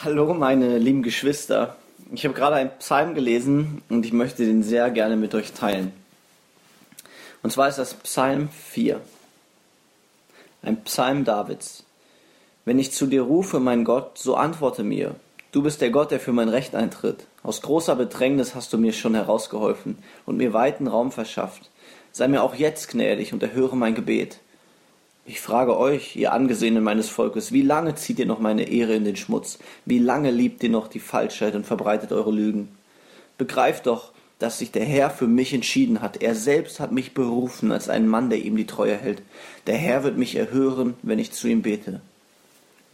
Hallo meine lieben Geschwister. Ich habe gerade einen Psalm gelesen und ich möchte den sehr gerne mit euch teilen. Und zwar ist das Psalm 4. Ein Psalm Davids. Wenn ich zu dir rufe, mein Gott, so antworte mir. Du bist der Gott, der für mein Recht eintritt. Aus großer Bedrängnis hast du mir schon herausgeholfen und mir weiten Raum verschafft. Sei mir auch jetzt gnädig und erhöre mein Gebet. Ich frage euch, ihr Angesehenen meines Volkes, wie lange zieht ihr noch meine Ehre in den Schmutz? Wie lange liebt ihr noch die Falschheit und verbreitet eure Lügen? Begreift doch, dass sich der Herr für mich entschieden hat. Er selbst hat mich berufen als einen Mann, der ihm die Treue hält. Der Herr wird mich erhören, wenn ich zu ihm bete.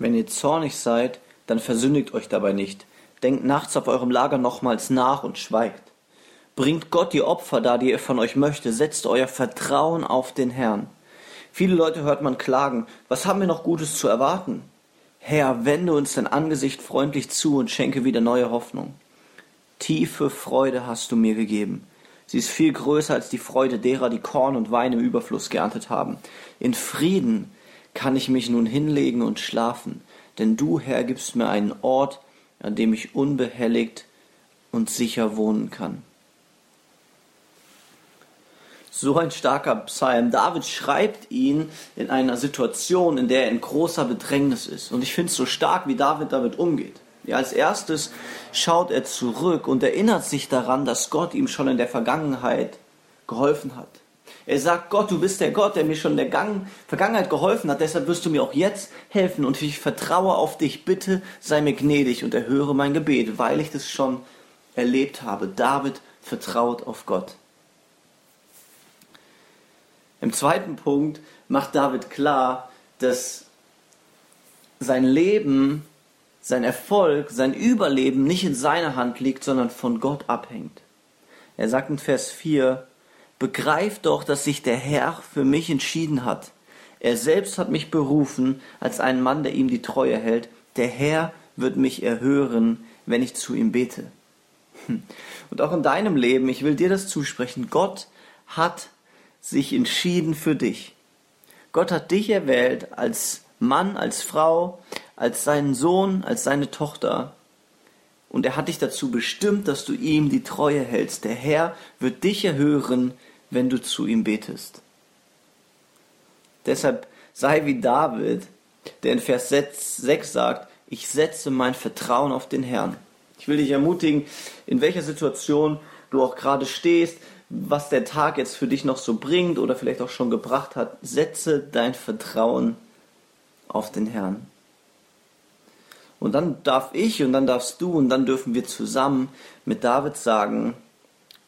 Wenn ihr zornig seid, dann versündigt euch dabei nicht. Denkt nachts auf eurem Lager nochmals nach und schweigt. Bringt Gott die Opfer dar, die er von euch möchte. Setzt euer Vertrauen auf den Herrn. Viele Leute hört man klagen, was haben wir noch Gutes zu erwarten? Herr, wende uns dein Angesicht freundlich zu und schenke wieder neue Hoffnung. Tiefe Freude hast du mir gegeben. Sie ist viel größer als die Freude derer, die Korn und Wein im Überfluss geerntet haben. In Frieden kann ich mich nun hinlegen und schlafen, denn du, Herr, gibst mir einen Ort, an dem ich unbehelligt und sicher wohnen kann. So ein starker Psalm. David schreibt ihn in einer Situation, in der er in großer Bedrängnis ist. Und ich finde es so stark, wie David damit umgeht. Ja, als erstes schaut er zurück und erinnert sich daran, dass Gott ihm schon in der Vergangenheit geholfen hat. Er sagt, Gott, du bist der Gott, der mir schon in der Gang Vergangenheit geholfen hat, deshalb wirst du mir auch jetzt helfen und ich vertraue auf dich. Bitte sei mir gnädig und erhöre mein Gebet, weil ich das schon erlebt habe. David vertraut auf Gott. Im zweiten Punkt macht David klar, dass sein Leben, sein Erfolg, sein Überleben nicht in seiner Hand liegt, sondern von Gott abhängt. Er sagt in Vers 4, Begreift doch, dass sich der Herr für mich entschieden hat. Er selbst hat mich berufen als einen Mann, der ihm die Treue hält. Der Herr wird mich erhören, wenn ich zu ihm bete. Und auch in deinem Leben, ich will dir das zusprechen, Gott hat sich entschieden für dich. Gott hat dich erwählt als Mann, als Frau, als seinen Sohn, als seine Tochter. Und er hat dich dazu bestimmt, dass du ihm die Treue hältst. Der Herr wird dich erhören, wenn du zu ihm betest. Deshalb sei wie David, der in Vers 6 sagt, ich setze mein Vertrauen auf den Herrn. Ich will dich ermutigen, in welcher Situation du auch gerade stehst, was der Tag jetzt für dich noch so bringt oder vielleicht auch schon gebracht hat, setze dein Vertrauen auf den Herrn. Und dann darf ich und dann darfst du und dann dürfen wir zusammen mit David sagen,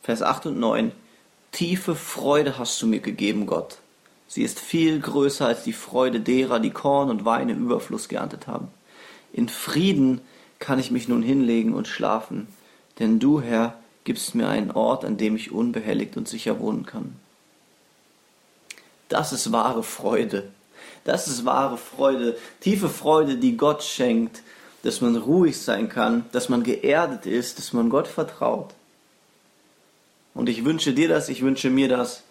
Vers 8 und 9, tiefe Freude hast du mir gegeben, Gott. Sie ist viel größer als die Freude derer, die Korn und Wein im Überfluss geerntet haben. In Frieden kann ich mich nun hinlegen und schlafen, denn du, Herr, gibst mir einen Ort, an dem ich unbehelligt und sicher wohnen kann. Das ist wahre Freude. Das ist wahre Freude, tiefe Freude, die Gott schenkt, dass man ruhig sein kann, dass man geerdet ist, dass man Gott vertraut. Und ich wünsche dir das, ich wünsche mir das,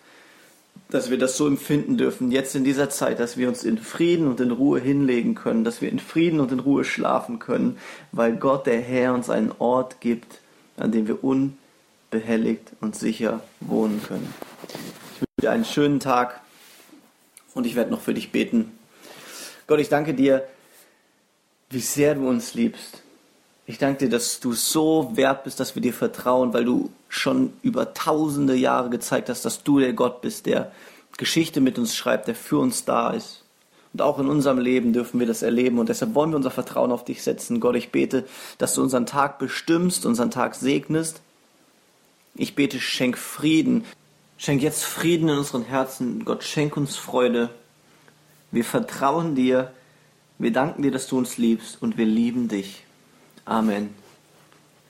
dass wir das so empfinden dürfen, jetzt in dieser Zeit, dass wir uns in Frieden und in Ruhe hinlegen können, dass wir in Frieden und in Ruhe schlafen können, weil Gott, der Herr, uns einen Ort gibt, an dem wir unbehelligt behelligt und sicher wohnen können. Ich wünsche dir einen schönen Tag und ich werde noch für dich beten. Gott, ich danke dir, wie sehr du uns liebst. Ich danke dir, dass du so wert bist, dass wir dir vertrauen, weil du schon über tausende Jahre gezeigt hast, dass du der Gott bist, der Geschichte mit uns schreibt, der für uns da ist. Und auch in unserem Leben dürfen wir das erleben. Und deshalb wollen wir unser Vertrauen auf dich setzen. Gott, ich bete, dass du unseren Tag bestimmst, unseren Tag segnest ich bete, schenk Frieden. Schenk jetzt Frieden in unseren Herzen. Gott, schenk uns Freude. Wir vertrauen dir. Wir danken dir, dass du uns liebst und wir lieben dich. Amen.